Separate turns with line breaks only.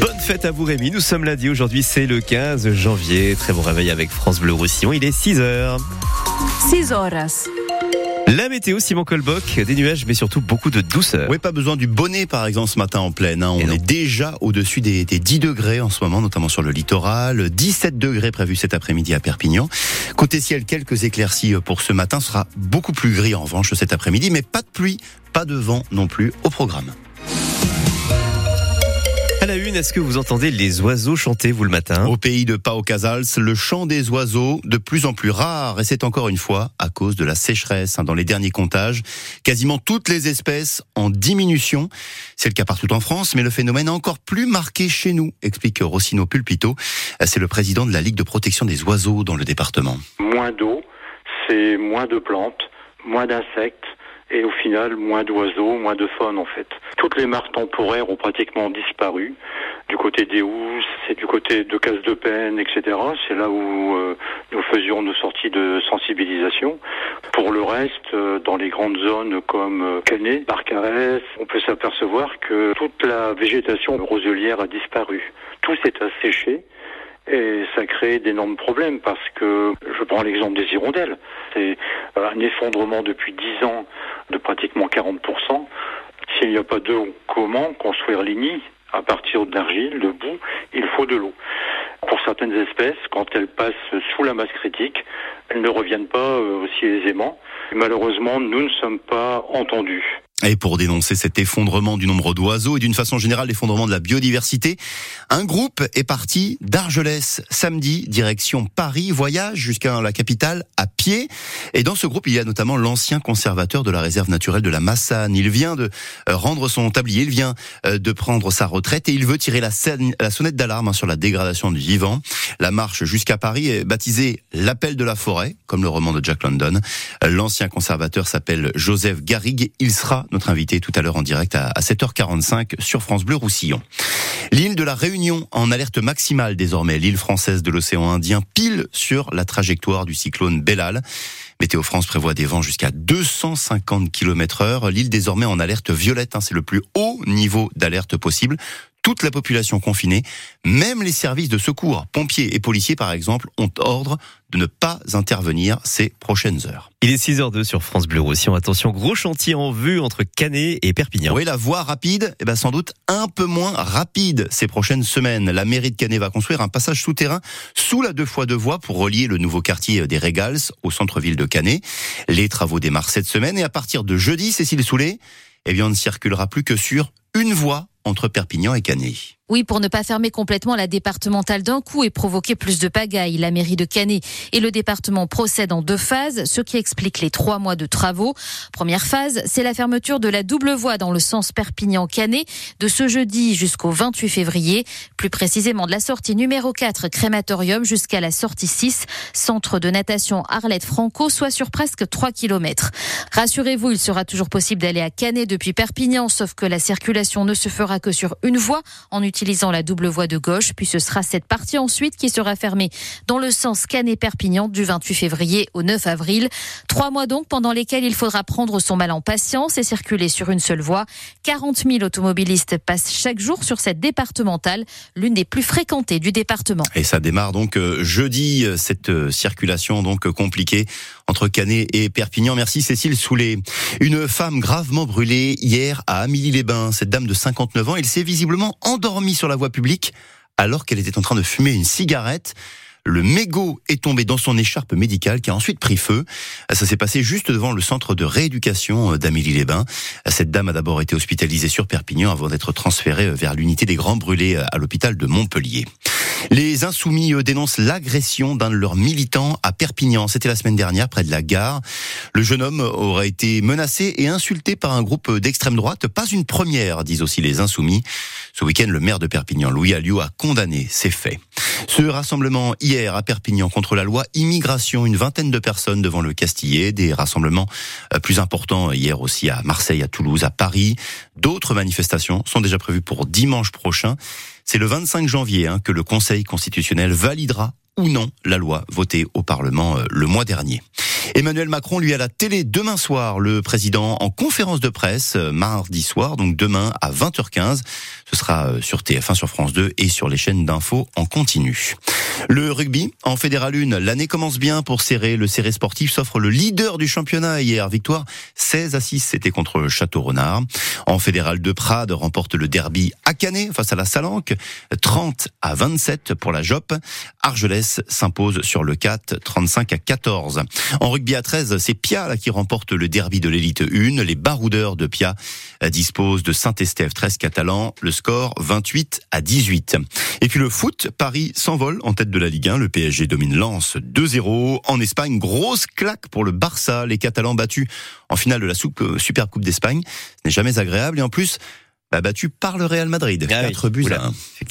Bonne fête à vous Rémi, nous sommes lundi, aujourd'hui c'est le 15 janvier. Très bon réveil avec France Bleu Roussillon, il est 6h.
6 horas.
La météo, Simon Colboc, des nuages, mais surtout beaucoup de douceur.
Oui, pas besoin du bonnet, par exemple, ce matin en pleine. hein. On est déjà au-dessus des, des 10 degrés en ce moment, notamment sur le littoral. 17 degrés prévus cet après-midi à Perpignan. Côté ciel, quelques éclaircies pour ce matin. Ce sera beaucoup plus gris, en revanche, cet après-midi. Mais pas de pluie, pas de vent non plus au programme.
Est-ce que vous entendez les oiseaux chanter, vous, le matin?
Au pays de Pau Casals, le chant des oiseaux de plus en plus rare, et c'est encore une fois à cause de la sécheresse. hein. Dans les derniers comptages, quasiment toutes les espèces en diminution. C'est le cas partout en France, mais le phénomène est encore plus marqué chez nous, explique Rossino Pulpito. C'est le président de la Ligue de protection des oiseaux dans le département.
moins d'eau, c'est moins de plantes, moins d'insectes et au final moins d'oiseaux, moins de faune en fait. Toutes les marques temporaires ont pratiquement disparu. Du côté des housses, c'est du côté de Casse de Peine, etc. C'est là où euh, nous faisions nos sorties de sensibilisation. Pour le reste, euh, dans les grandes zones comme euh, Canet, Barcarès, on peut s'apercevoir que toute la végétation roselière a disparu. Tout s'est asséché. Et ça crée d'énormes problèmes parce que, je prends l'exemple des hirondelles, c'est euh, un effondrement depuis 10 ans de pratiquement 40%. S'il n'y a pas d'eau, comment construire les nids? À partir d'argile, de boue, il faut de l'eau. Pour certaines espèces, quand elles passent sous la masse critique, elles ne reviennent pas euh, aussi aisément. Malheureusement, nous ne sommes pas entendus.
Et pour dénoncer cet effondrement du nombre d'oiseaux et d'une façon générale l'effondrement de la biodiversité, un groupe est parti d'Argelès samedi, direction Paris, voyage jusqu'à la capitale à pied. Et dans ce groupe, il y a notamment l'ancien conservateur de la réserve naturelle de la Massane. Il vient de euh, rendre son tablier, il vient euh, de prendre sa retraite et il veut tirer la, la sonnette d'alarme hein, sur la dégradation du vivant. La marche jusqu'à Paris est baptisée l'appel de la forêt, comme le roman de Jack London. L'ancien conservateur s'appelle Joseph Garrigue. Il sera notre invité tout à l'heure en direct à à 7h45 sur France Bleu Roussillon. L'île de la Réunion en alerte maximale désormais, l'île française de l'océan Indien, pile sur la trajectoire du cyclone Bellal. Météo France prévoit des vents jusqu'à 250 km heure. L'île désormais en alerte violette, hein, c'est le plus haut niveau d'alerte possible. Toute la population confinée, même les services de secours, pompiers et policiers par exemple, ont ordre de ne pas intervenir ces prochaines heures.
Il est 6h02 sur France Bleu Roussillon. Attention, gros chantier en vue entre Canet et Perpignan.
Oui, la voie rapide, eh ben sans doute un peu moins rapide ces prochaines semaines. La mairie de Canet va construire un passage souterrain sous la deux fois deux voies pour relier le nouveau quartier des Régals au centre-ville de Canet. Les travaux démarrent cette semaine et à partir de jeudi, Cécile Soulet, eh bien on ne circulera plus que sur une voie entre Perpignan et Canet.
Oui, pour ne pas fermer complètement la départementale d'un coup et provoquer plus de pagaille, la mairie de Canet et le département procèdent en deux phases, ce qui explique les trois mois de travaux. Première phase, c'est la fermeture de la double voie dans le sens Perpignan-Canet de ce jeudi jusqu'au 28 février, plus précisément de la sortie numéro 4 crématorium jusqu'à la sortie 6 centre de natation Arlette Franco, soit sur presque 3 km. Rassurez-vous, il sera toujours possible d'aller à Canet depuis Perpignan, sauf que la circulation ne se fera que sur une voie en utilisant la double voie de gauche, puis ce sera cette partie ensuite qui sera fermée dans le sens Canet-Perpignan du 28 février au 9 avril. Trois mois donc pendant lesquels il faudra prendre son mal en patience et circuler sur une seule voie. 40 000 automobilistes passent chaque jour sur cette départementale, l'une des plus fréquentées du département.
Et ça démarre donc euh, jeudi, euh, cette euh, circulation donc compliquée entre Canet et Perpignan. Merci Cécile Soulet. Une femme gravement brûlée hier à Amélie-les-Bains. Cette dame de 59 ans, elle s'est visiblement endormie sur la voie publique alors qu'elle était en train de fumer une cigarette. Le mégot est tombé dans son écharpe médicale qui a ensuite pris feu. Ça s'est passé juste devant le centre de rééducation d'Amélie-les-Bains. Cette dame a d'abord été hospitalisée sur Perpignan avant d'être transférée vers l'unité des grands brûlés à l'hôpital de Montpellier. Les insoumis dénoncent l'agression d'un de leurs militants à Perpignan. C'était la semaine dernière, près de la gare. Le jeune homme aurait été menacé et insulté par un groupe d'extrême droite. Pas une première, disent aussi les insoumis. Ce week-end, le maire de Perpignan, Louis Alliot, a condamné ces faits. Ce rassemblement hier à Perpignan contre la loi immigration, une vingtaine de personnes devant le Castillet, des rassemblements euh, plus importants hier aussi à Marseille, à Toulouse, à Paris. D'autres manifestations sont déjà prévues pour dimanche prochain. C'est le 25 janvier hein, que le Conseil constitutionnel validera ou non la loi votée au Parlement euh, le mois dernier. Emmanuel Macron, lui, à la télé demain soir, le président en conférence de presse, euh, mardi soir, donc demain à 20h15. Ce sera euh, sur TF1, sur France 2 et sur les chaînes d'infos en continu. Le rugby, en Fédéral 1, l'année commence bien pour Serré. Le Serré sportif s'offre le leader du championnat hier. Victoire 16 à 6, c'était contre Château-Renard. En Fédéral 2, Prades remporte le derby à Canet face à la Salanque. 30 à 27 pour la Jop. Argelès s'impose sur le 4, 35 à 14. En rugby à 13, c'est Pia là, qui remporte le derby de l'élite 1. Les baroudeurs de Pia disposent de Saint-Estève 13 catalans. Le score 28 à 18. Et puis le foot, Paris s'envole en tête de la Ligue 1. Le PSG domine Lens 2-0. En Espagne, grosse claque pour le Barça. Les Catalans battus en finale de la euh, Super Coupe d'Espagne. Ce n'est jamais agréable. Et en plus, bah, battus par le Real Madrid. 4 ah buts à 1.